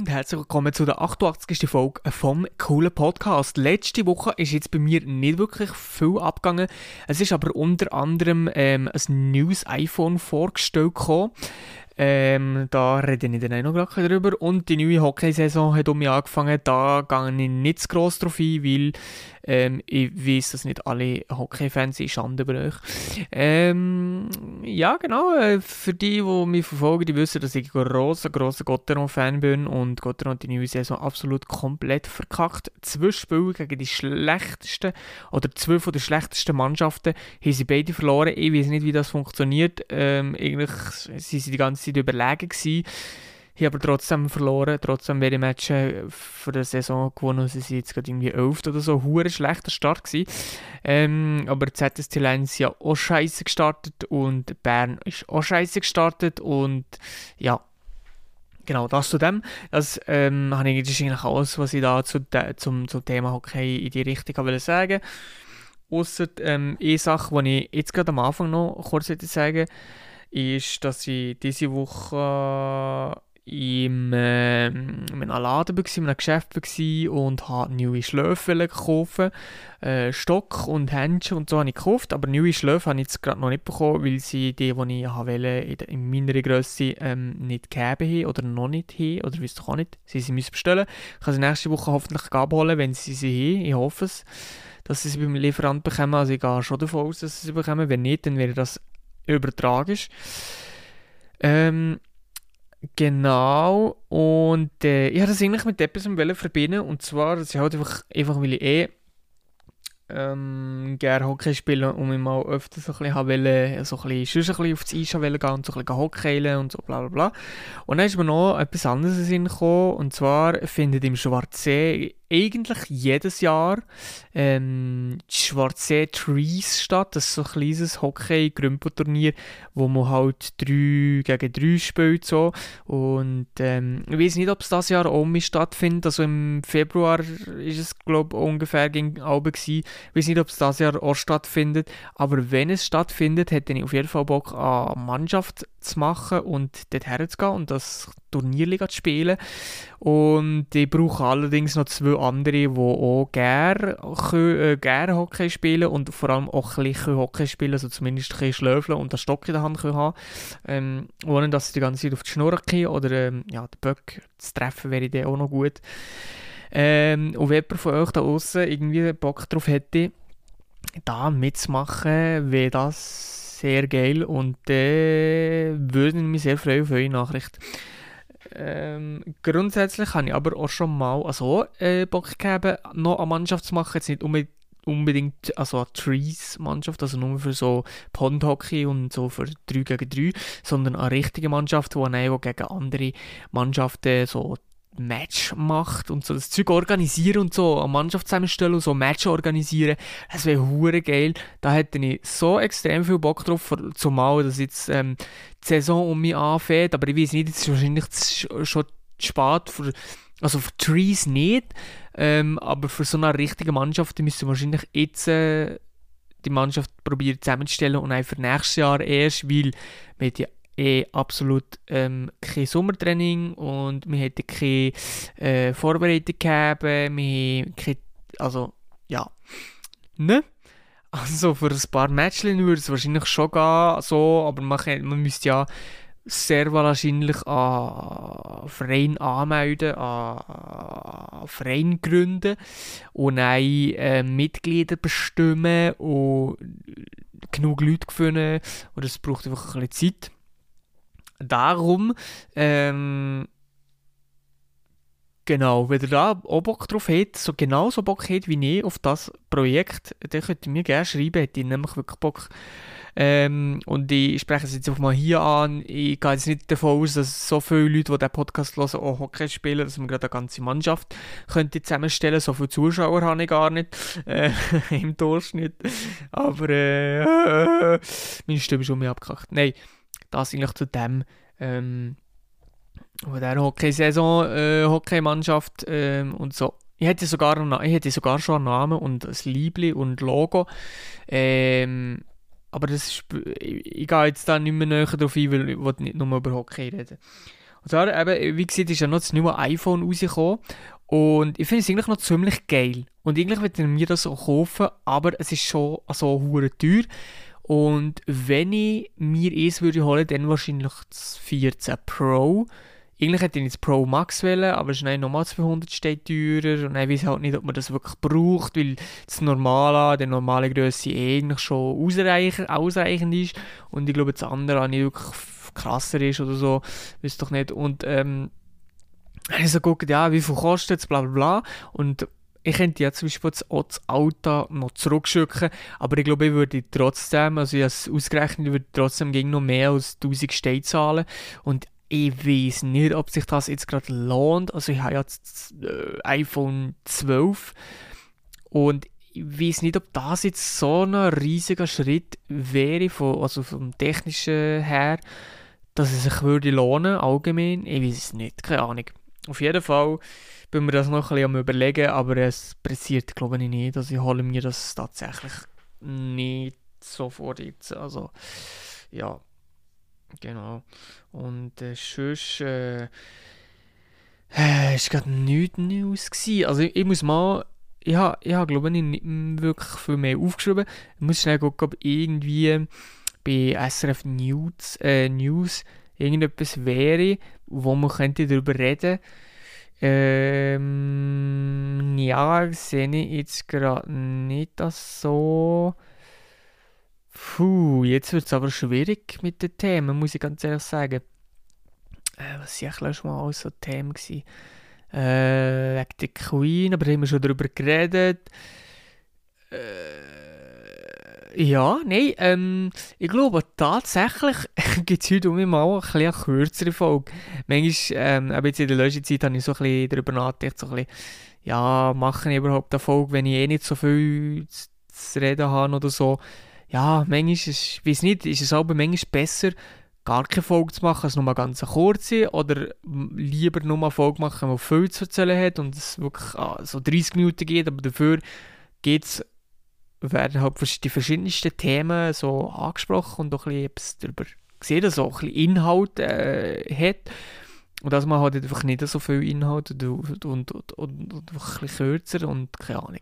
Und herzlich willkommen zu der 88. Folge vom coolen Podcast. Letzte Woche ist jetzt bei mir nicht wirklich viel abgegangen. Es ist aber unter anderem ähm, ein neues iPhone vorgestellt gekommen. Ähm, da rede ich dann noch gleich drüber. Und die neue Hockeysaison hat um mich angefangen. Da gehe ich nicht zu gross drauf ein, weil ähm, ich weiß, dass nicht alle Hockey-Fans sind. Schande über euch. Ähm, ja, genau. Äh, für die, die mich verfolgen, die wissen, dass ich ein grosser, grosser Gotteron-Fan bin. Und Gotteron hat die neue Saison absolut komplett verkackt. Zwei Spiele gegen die schlechtesten oder zwei von den schlechtesten Mannschaften haben sie beide verloren. Ich weiß nicht, wie das funktioniert. Ähm, eigentlich sind sie die ganze Zeit überlegen gewesen. Ich aber trotzdem verloren, trotzdem beide Matches für die Saison gewonnen. Sie sind jetzt gerade irgendwie 11 oder so, hure schlechter Start gewesen. Ähm, aber die ZSC Lions ja auch scheiße gestartet und Bern ist auch scheiße gestartet und ja, genau, das zu dem. Das, ähm, habe ich, eigentlich alles, was ich da zu zum, zum Thema Hockey in die Richtung wollte sagen. Außer ähm, eine Sache, die ich jetzt gerade am Anfang noch kurz sagen ist, dass ich diese Woche im, äh, in einem Laden war, in einem Geschäft war und habe neue Schläfe gekauft. Äh, Stock und Händchen und so habe ich gekauft, aber neue Schläfe habe ich jetzt gerade noch nicht bekommen, weil sie die, die ich wollte, in, in meiner Größe ähm, nicht gegeben haben oder noch nicht haben, oder wisst ihr auch nicht, sie, sie müssen bestellen. Ich kann sie nächste Woche hoffentlich abholen, wenn sie sie haben, ich hoffe es, dass sie sie beim Lieferant bekommen, also ich gehe schon davon aus, dass sie sie bekommen, wenn nicht, dann wäre das übertragisch. Ähm, Genau, und äh, ich habe das eigentlich mit etwas verbinden und zwar, dass ich halt einfach, einfach weil ich eh ähm, gerne Hockey spielen und mich mal öfter so ein bisschen, wollte, so ein bisschen, bisschen auf das Eis gehen und so ein bisschen Hockey und so bla bla bla. Und dann ist mir noch etwas anderes in Sinn gekommen und zwar findet im Schwarzsee eigentlich jedes Jahr ähm, die Schwarzsee Trees statt. Das ist so ein kleines Hockey-Grümpo-Turnier, wo man halt 3 gegen 3 spielt. So. Und ähm, ich weiß nicht, ob es das Jahr auch stattfindet. Also im Februar ist es, glaube ich, ungefähr gegen Alben gewesen. Ich weiß nicht, ob es das Jahr auch stattfindet. Aber wenn es stattfindet, hätte ich auf jeden Fall Bock, eine Mannschaft zu machen und dort herzugehen und das Turnierliga zu spielen. Und ich brauche allerdings noch zwei andere, die auch gerne, äh, gerne Hockey spielen und vor allem auch ein bisschen Hockey spielen, also zumindest ein bisschen schlöfeln und einen Stock in der Hand haben ähm, ohne dass sie die ganze Zeit auf die Schnur gehen oder ähm, ja, den Böck zu treffen wäre dann auch noch gut. Ähm, und wenn jemand von euch da außen irgendwie Bock drauf hätte, da mitzumachen, wäre das sehr geil und äh, würde mich sehr freuen auf eure Nachricht. Ähm, grundsätzlich habe ich aber auch schon mal also, äh, Bock gegeben, noch eine Mannschaft zu machen. Jetzt nicht unbedingt also eine Trees-Mannschaft, also nur für so Pond-Hockey und so für 3 gegen 3, sondern eine richtige Mannschaft, die gegen andere Mannschaften so Match macht und so das Zeug organisieren und so, eine Mannschaft zusammenstellen und so Match organisieren, das wäre hure geil. Da hätte ich so extrem viel Bock drauf, zumal dass jetzt ähm, die Saison um mich anfängt, aber ich weiß nicht, jetzt ist wahrscheinlich schon zu spät für, also für Trees nicht, ähm, aber für so eine richtige Mannschaft müssen wir wahrscheinlich jetzt äh, die Mannschaft probieren zusammenzustellen und einfach nächstes Jahr erst, weil wir ja eh absolut ähm, kein Sommertraining und wir hätten keine äh, Vorbereitung gehabt, wir keine, also ja, ne? Also für ein paar Matches würde es wahrscheinlich schon gehen, so, aber man, man müsste ja sehr wahrscheinlich an Verein anmelden, an Verein gründen und dann äh, Mitglieder bestimmen und genug Leute finden und es braucht einfach ein bisschen Zeit darum, ähm, genau, wenn ihr da auch Bock drauf habt, so genauso Bock habt wie ich auf das Projekt, dann könnt ihr mir gerne schreiben, hätte ich nämlich wirklich Bock. Ähm, und ich spreche es jetzt einfach mal hier an. Ich gehe jetzt nicht davon aus, dass so viele Leute, die diesen Podcast hören, auch Hockey spielen, dass wir gerade eine ganze Mannschaft könnte zusammenstellen So viele Zuschauer habe ich gar nicht äh, im Durchschnitt. Aber äh, meine Stimme ist schon mehr abgekackt. Nein das eigentlich zu dem, ähm, der Hockey-Saison, äh, Hockeymannschaft ähm, und so. Ich hätte, sogar sogar schon einen Namen und ein Liebli und Logo. Ähm, aber das ist, ich, ich gehe jetzt da nicht mehr näher darauf ein, weil ich nicht nur über Hockey reden. Und zwar, eben, wie gesagt, ist ja noch das neue iPhone rausgekommen. Und ich finde es eigentlich noch ziemlich geil. Und eigentlich würde ich mir das auch kaufen, aber es ist schon so hure teuer. Und wenn ich mir eins würde holen, dann wahrscheinlich das 14 Pro. Eigentlich hätte ich jetzt Pro Max wählen, aber es ist nochmal 200 steht teurer. Und ich weiß halt nicht, ob man das wirklich braucht, weil das normale, der normale Größe eigentlich schon ausreichend, ausreichend ist. Und ich glaube das andere nicht wirklich krasser ist oder so, weiß doch nicht. Und ähm, ich so guckt, ja, wie viel kostet es, bla bla bla. Und ich könnte ja zum Beispiel das Auto noch zurückschicken, aber ich glaube, ich würde trotzdem, also ich habe es ausgerechnet, ich würde trotzdem gegen noch mehr als 1000 Steine zahlen und ich weiß nicht, ob sich das jetzt gerade lohnt. Also ich habe jetzt das äh, iPhone 12 und ich weiß nicht, ob das jetzt so ein riesiger Schritt wäre, von, also vom technischen her, dass es sich würde lohnen, allgemein. Ich weiß es nicht, keine Ahnung. Auf jeden Fall bin mir das noch ein bisschen am überlegen, aber es passiert glaube ich nicht. Also ich hole mir das tatsächlich nicht sofort jetzt. Also ja, Genau. Und äh, sonst äh, äh, ist gerade nichts News gewesen. Also ich, ich muss mal, ich habe, glaube ich, nicht wirklich viel mehr aufgeschrieben. Ich muss schnell gucken, ob irgendwie bei SRF News, äh, News irgendetwas wäre, wo man könnte darüber reden ähm, ja, sehe ich jetzt gerade nicht das so. Puh, jetzt wird es aber schwierig mit den Themen, muss ich ganz ehrlich sagen. Äh, was war eigentlich schon mal alles so Themen? Äh, wegen der Queen, aber haben wir schon darüber geredet. Äh, ja, nein, ähm, ich glaube tatsächlich gibt es heute um mal ein eine kürzere Folge. Manchmal, ähm, jetzt in der Löschezeit habe ich so ein bisschen darüber nachgedacht, so ein bisschen, ja, mache ich überhaupt eine Folge, wenn ich eh nicht so viel zu reden habe oder so ja, manchmal ist, ich weiß nicht, ist es aber manchmal besser, gar keine Folge zu machen, als nur mal ganz kurze oder lieber nur eine Folge machen, die viel zu erzählen hat und es wirklich ah, so 30 Minuten geht, aber dafür geht's, werden halt die verschiedensten Themen so angesprochen und auch ein bisschen darüber gesehen, dass auch ein bisschen Inhalt äh, hat und dass man halt einfach nicht so viel Inhalt und, und, und, und, und ein bisschen kürzer und keine Ahnung.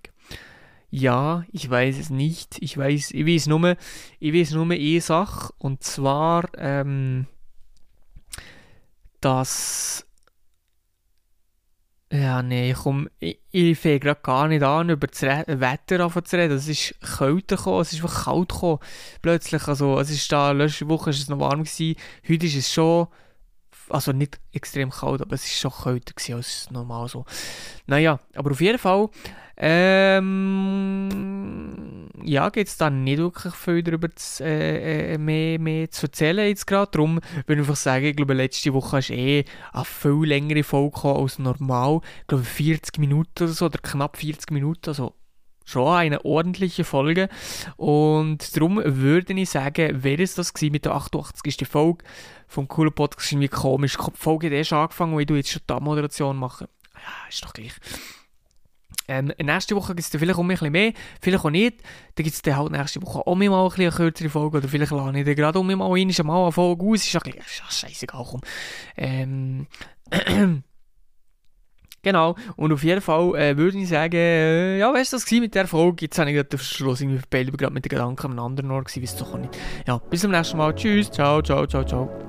Ja, ich weiß es nicht. Ich weiß, ich weiß nur, ich weiß nur eine Sache. Und zwar, ähm, dass. Ja, nee, komm, ich, ich fange gerade gar nicht an, über das Wetter zu reden. Es ist kälter gekommen, es ist einfach kalt gekommen. Plötzlich, also, es ist da, letzte Woche war es noch warm gewesen. Heute ist es schon, also nicht extrem kalt, aber es ist schon kälter gewesen als normal so. Naja, aber auf jeden Fall, ähm, ja, gibt es dann nicht wirklich viel darüber zu, äh, äh, mehr, mehr zu erzählen jetzt gerade. Darum würde ich einfach sagen, ich glaube, letzte Woche ist eh eine viel längere Folge als normal. Ich glaube, 40 Minuten oder so, oder knapp 40 Minuten, also schon eine ordentliche Folge. Und darum würde ich sagen, wäre es das gewesen mit der 88. Folge vom coolen Podcast. Irgendwie komisch. Die Folge hat erst angefangen, weil du jetzt schon die Moderation machen. Ja, ist doch gleich. Ähm, nächste Woche gibt es vielleicht auch ein bisschen mehr, vielleicht auch nicht. Dann gibt es dann halt nächste Woche auch mal ein eine kürzere Folge oder vielleicht lade ich dann gerade auch mal einmal eine Folge aus. Ist ja scheißegal, komm. Ähm, Genau, und auf jeden Fall äh, würde ich sagen, äh, ja, weißt du, das war mit der Folge. Jetzt habe ich gerade den Schluss irgendwie verpeilt, gerade mit den Gedanken am anderen Ort gewesen, weiß doch auch nicht. Ja, bis zum nächsten Mal. Tschüss, ciao, ciao, ciao, ciao.